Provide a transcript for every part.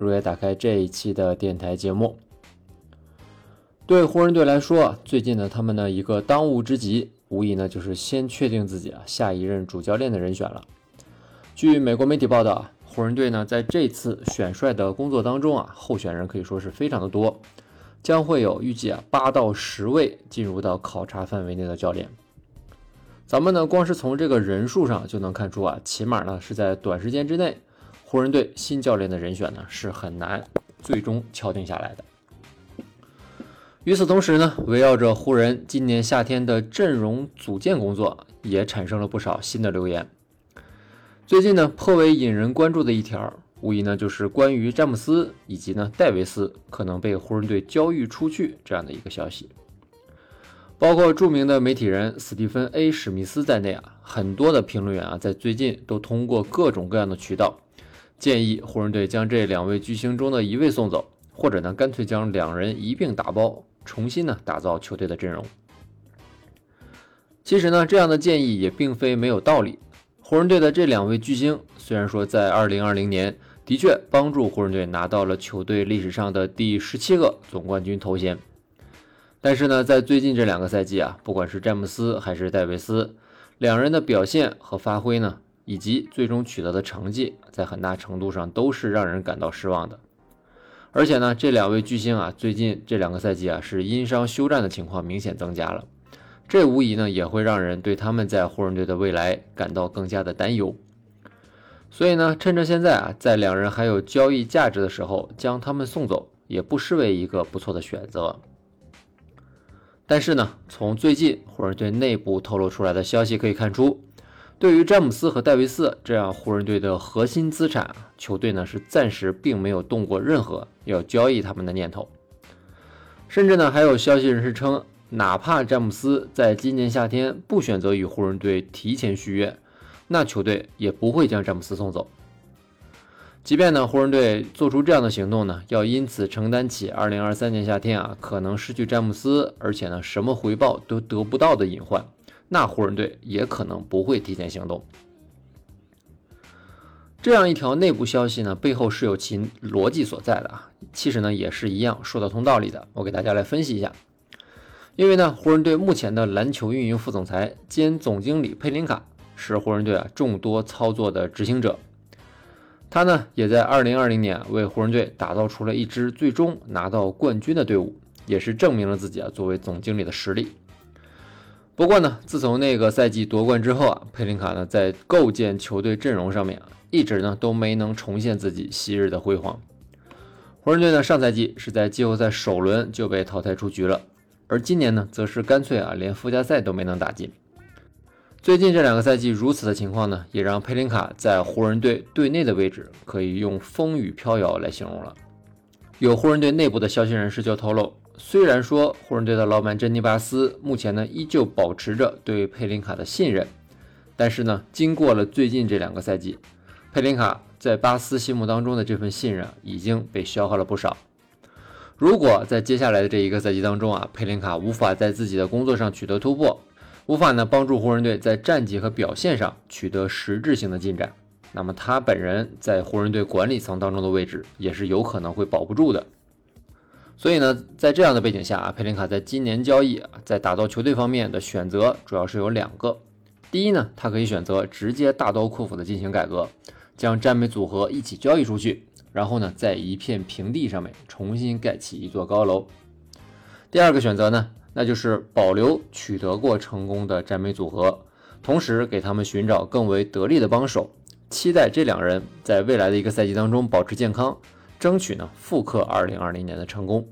如约打开这一期的电台节目。对湖人队来说，最近呢，他们的一个当务之急，无疑呢就是先确定自己啊下一任主教练的人选了。据美国媒体报道啊，湖人队呢在这次选帅的工作当中啊，候选人可以说是非常的多。将会有预计啊八到十位进入到考察范围内的教练。咱们呢光是从这个人数上就能看出啊，起码呢是在短时间之内，湖人队新教练的人选呢是很难最终敲定下来的。与此同时呢，围绕着湖人今年夏天的阵容组建工作也产生了不少新的留言。最近呢颇为引人关注的一条。无疑呢，就是关于詹姆斯以及呢戴维斯可能被湖人队交易出去这样的一个消息。包括著名的媒体人斯蒂芬 ·A· 史密斯在内啊，很多的评论员啊，在最近都通过各种各样的渠道，建议湖人队将这两位巨星中的一位送走，或者呢干脆将两人一并打包，重新呢打造球队的阵容。其实呢，这样的建议也并非没有道理。湖人队的这两位巨星虽然说在2020年。的确帮助湖人队拿到了球队历史上的第十七个总冠军头衔，但是呢，在最近这两个赛季啊，不管是詹姆斯还是戴维斯，两人的表现和发挥呢，以及最终取得的成绩，在很大程度上都是让人感到失望的。而且呢，这两位巨星啊，最近这两个赛季啊，是因伤休战的情况明显增加了，这无疑呢，也会让人对他们在湖人队的未来感到更加的担忧。所以呢，趁着现在啊，在两人还有交易价值的时候，将他们送走，也不失为一个不错的选择。但是呢，从最近湖人队内部透露出来的消息可以看出，对于詹姆斯和戴维斯这样湖人队的核心资产，球队呢是暂时并没有动过任何要交易他们的念头。甚至呢，还有消息人士称，哪怕詹姆斯在今年夏天不选择与湖人队提前续约。那球队也不会将詹姆斯送走，即便呢湖人队做出这样的行动呢，要因此承担起2023年夏天啊可能失去詹姆斯，而且呢什么回报都得不到的隐患，那湖人队也可能不会提前行动。这样一条内部消息呢，背后是有其逻辑所在的啊，其实呢也是一样说得通道理的。我给大家来分析一下，因为呢湖人队目前的篮球运营副总裁兼总经理佩林卡。是湖人队啊众多操作的执行者，他呢也在2020年为湖人队打造出了一支最终拿到冠军的队伍，也是证明了自己啊作为总经理的实力。不过呢，自从那个赛季夺冠之后啊，佩林卡呢在构建球队阵容上面啊，一直呢都没能重现自己昔日的辉煌。湖人队呢上赛季是在季后赛首轮就被淘汰出局了，而今年呢则是干脆啊连附加赛都没能打进。最近这两个赛季如此的情况呢，也让佩林卡在湖人队队内的位置可以用风雨飘摇来形容了。有湖人队内部的消息人士就透露，虽然说湖人队的老板珍妮巴斯目前呢依旧保持着对佩林卡的信任，但是呢，经过了最近这两个赛季，佩林卡在巴斯心目当中的这份信任已经被消耗了不少。如果在接下来的这一个赛季当中啊，佩林卡无法在自己的工作上取得突破，无法呢帮助湖人队在战绩和表现上取得实质性的进展，那么他本人在湖人队管理层当中的位置也是有可能会保不住的。所以呢，在这样的背景下啊，佩林卡在今年交易啊，在打造球队方面的选择主要是有两个。第一呢，他可以选择直接大刀阔斧的进行改革，将詹美组合一起交易出去，然后呢，在一片平地上面重新盖起一座高楼。第二个选择呢？那就是保留取得过成功的詹美组合，同时给他们寻找更为得力的帮手，期待这两人在未来的一个赛季当中保持健康，争取呢复刻2020年的成功。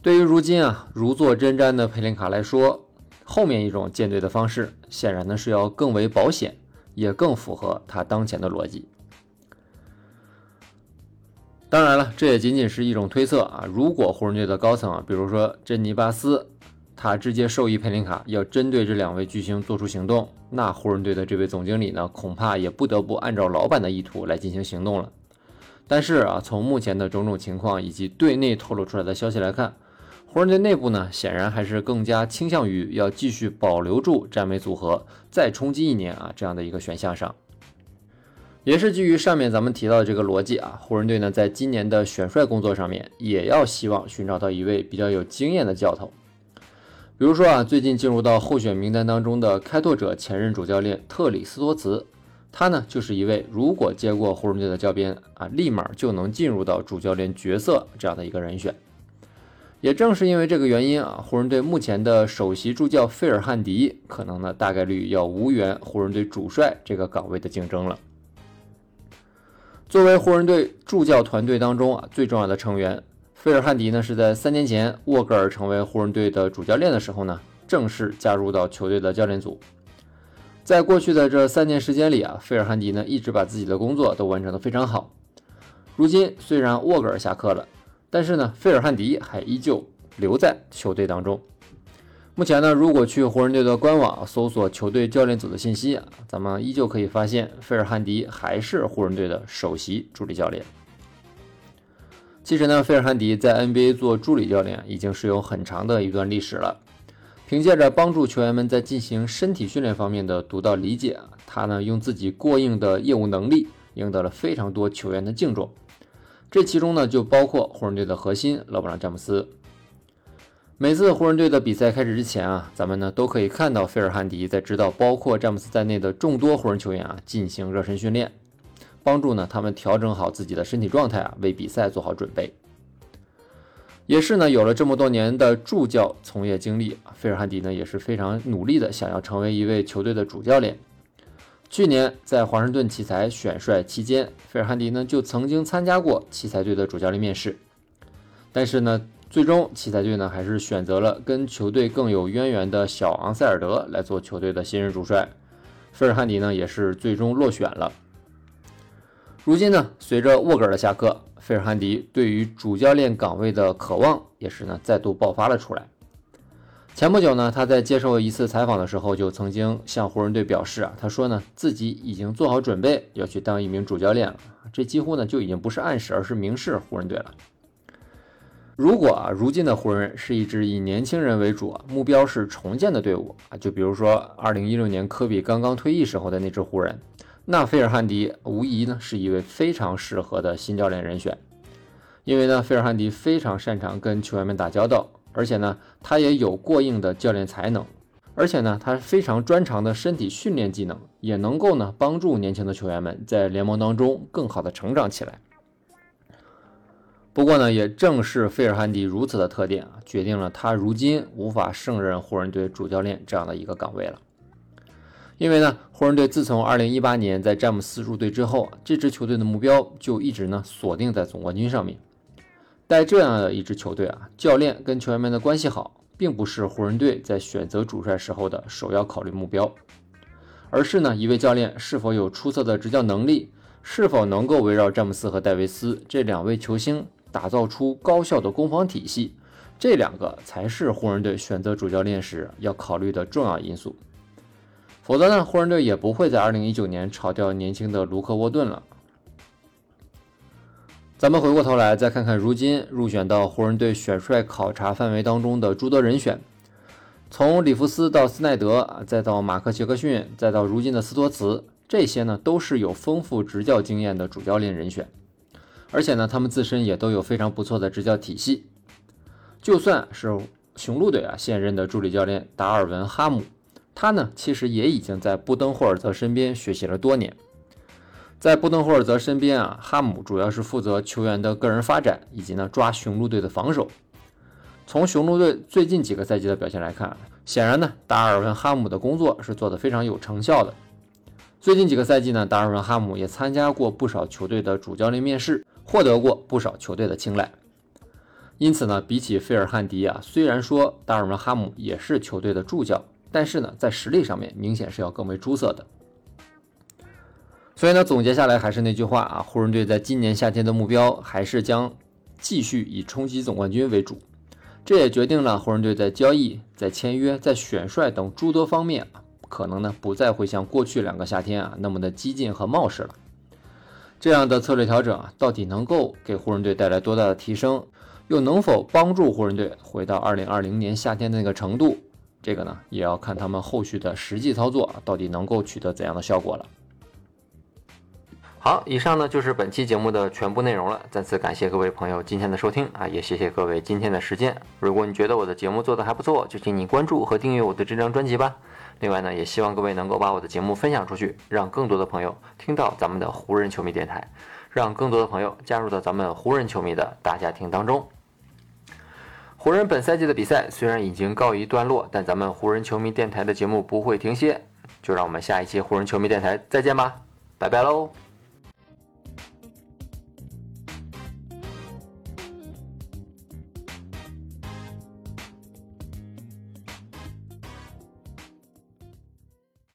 对于如今啊如坐针毡的佩林卡来说，后面一种建队的方式显然呢是要更为保险，也更符合他当前的逻辑。当然了，这也仅仅是一种推测啊。如果湖人队的高层啊，比如说珍妮巴斯，他直接授意佩林卡要针对这两位巨星做出行动，那湖人队的这位总经理呢，恐怕也不得不按照老板的意图来进行行动了。但是啊，从目前的种种情况以及队内透露出来的消息来看，湖人队内部呢，显然还是更加倾向于要继续保留住詹美组合，再冲击一年啊这样的一个选项上。也是基于上面咱们提到的这个逻辑啊，湖人队呢在今年的选帅工作上面，也要希望寻找到一位比较有经验的教头。比如说啊，最近进入到候选名单当中的开拓者前任主教练特里斯托茨，他呢就是一位如果接过湖人队的教鞭啊，立马就能进入到主教练角色这样的一个人选。也正是因为这个原因啊，湖人队目前的首席助教费尔汉迪，可能呢大概率要无缘湖人队主帅这个岗位的竞争了。作为湖人队助教团队当中啊最重要的成员，费尔汉迪呢是在三年前沃格尔成为湖人队的主教练的时候呢，正式加入到球队的教练组。在过去的这三年时间里啊，费尔汉迪呢一直把自己的工作都完成的非常好。如今虽然沃格尔下课了，但是呢，费尔汉迪还依旧留在球队当中。目前呢，如果去湖人队的官网搜索球队教练组的信息啊，咱们依旧可以发现，费尔汉迪还是湖人队的首席助理教练。其实呢，费尔汉迪在 NBA 做助理教练已经是有很长的一段历史了。凭借着帮助球员们在进行身体训练方面的独到理解啊，他呢用自己过硬的业务能力赢得了非常多球员的敬重。这其中呢就包括湖人队的核心勒布朗詹姆斯。每次湖人队的比赛开始之前啊，咱们呢都可以看到费尔汉迪在指导包括詹姆斯在内的众多湖人球员啊进行热身训练，帮助呢他们调整好自己的身体状态啊，为比赛做好准备。也是呢有了这么多年的助教从业经历，费尔汉迪呢也是非常努力的想要成为一位球队的主教练。去年在华盛顿奇才选帅期间，费尔汉迪呢就曾经参加过奇才队的主教练面试，但是呢。最终，奇才队呢还是选择了跟球队更有渊源的小昂塞尔德来做球队的新任主帅。费尔汉迪呢也是最终落选了。如今呢，随着沃格尔的下课，费尔汉迪对于主教练岗位的渴望也是呢再度爆发了出来。前不久呢，他在接受一次采访的时候，就曾经向湖人队表示啊，他说呢自己已经做好准备要去当一名主教练了。这几乎呢就已经不是暗示，而是明示湖人队了。如果啊，如今的湖人是一支以年轻人为主，目标是重建的队伍啊，就比如说二零一六年科比刚刚退役时候的那支湖人，那费尔汉迪无疑呢是一位非常适合的新教练人选，因为呢，费尔汉迪非常擅长跟球员们打交道，而且呢，他也有过硬的教练才能，而且呢，他非常专长的身体训练技能，也能够呢帮助年轻的球员们在联盟当中更好的成长起来。不过呢，也正是费尔汉迪如此的特点啊，决定了他如今无法胜任湖人队主教练这样的一个岗位了。因为呢，湖人队自从2018年在詹姆斯入队之后，这支球队的目标就一直呢锁定在总冠军上面。带这样的一支球队啊，教练跟球员们的关系好，并不是湖人队在选择主帅时候的首要考虑目标，而是呢一位教练是否有出色的执教能力，是否能够围绕詹姆斯和戴维斯这两位球星。打造出高效的攻防体系，这两个才是湖人队选择主教练时要考虑的重要因素。否则呢，湖人队也不会在2019年炒掉年轻的卢克沃顿了。咱们回过头来再看看如今入选到湖人队选帅考察范围当中的诸多人选，从里弗斯到斯奈德，再到马克杰克逊，再到如今的斯托茨，这些呢都是有丰富执教经验的主教练人选。而且呢，他们自身也都有非常不错的执教体系。就算是雄鹿队啊现任的助理教练达尔文·哈姆，他呢其实也已经在布登霍尔泽身边学习了多年。在布登霍尔泽身边啊，哈姆主要是负责球员的个人发展，以及呢抓雄鹿队的防守。从雄鹿队最近几个赛季的表现来看，显然呢达尔文·哈姆的工作是做得非常有成效的。最近几个赛季呢，达尔文·哈姆也参加过不少球队的主教练面试。获得过不少球队的青睐，因此呢，比起费尔汉迪啊，虽然说达尔文哈姆也是球队的助教，但是呢，在实力上面明显是要更为出色的。所以呢，总结下来还是那句话啊，湖人队在今年夏天的目标还是将继续以冲击总冠军为主。这也决定了湖人队在交易、在签约、在选帅等诸多方面啊，可能呢不再会像过去两个夏天啊那么的激进和冒失了。这样的策略调整啊，到底能够给湖人队带来多大的提升，又能否帮助湖人队回到2020年夏天的那个程度？这个呢，也要看他们后续的实际操作，到底能够取得怎样的效果了。好，以上呢就是本期节目的全部内容了。再次感谢各位朋友今天的收听啊，也谢谢各位今天的时间。如果你觉得我的节目做得还不错，就请你关注和订阅我的这张专辑吧。另外呢，也希望各位能够把我的节目分享出去，让更多的朋友听到咱们的湖人球迷电台，让更多的朋友加入到咱们湖人球迷的大家庭当中。湖人本赛季的比赛虽然已经告一段落，但咱们湖人球迷电台的节目不会停歇。就让我们下一期湖人球迷电台再见吧，拜拜喽。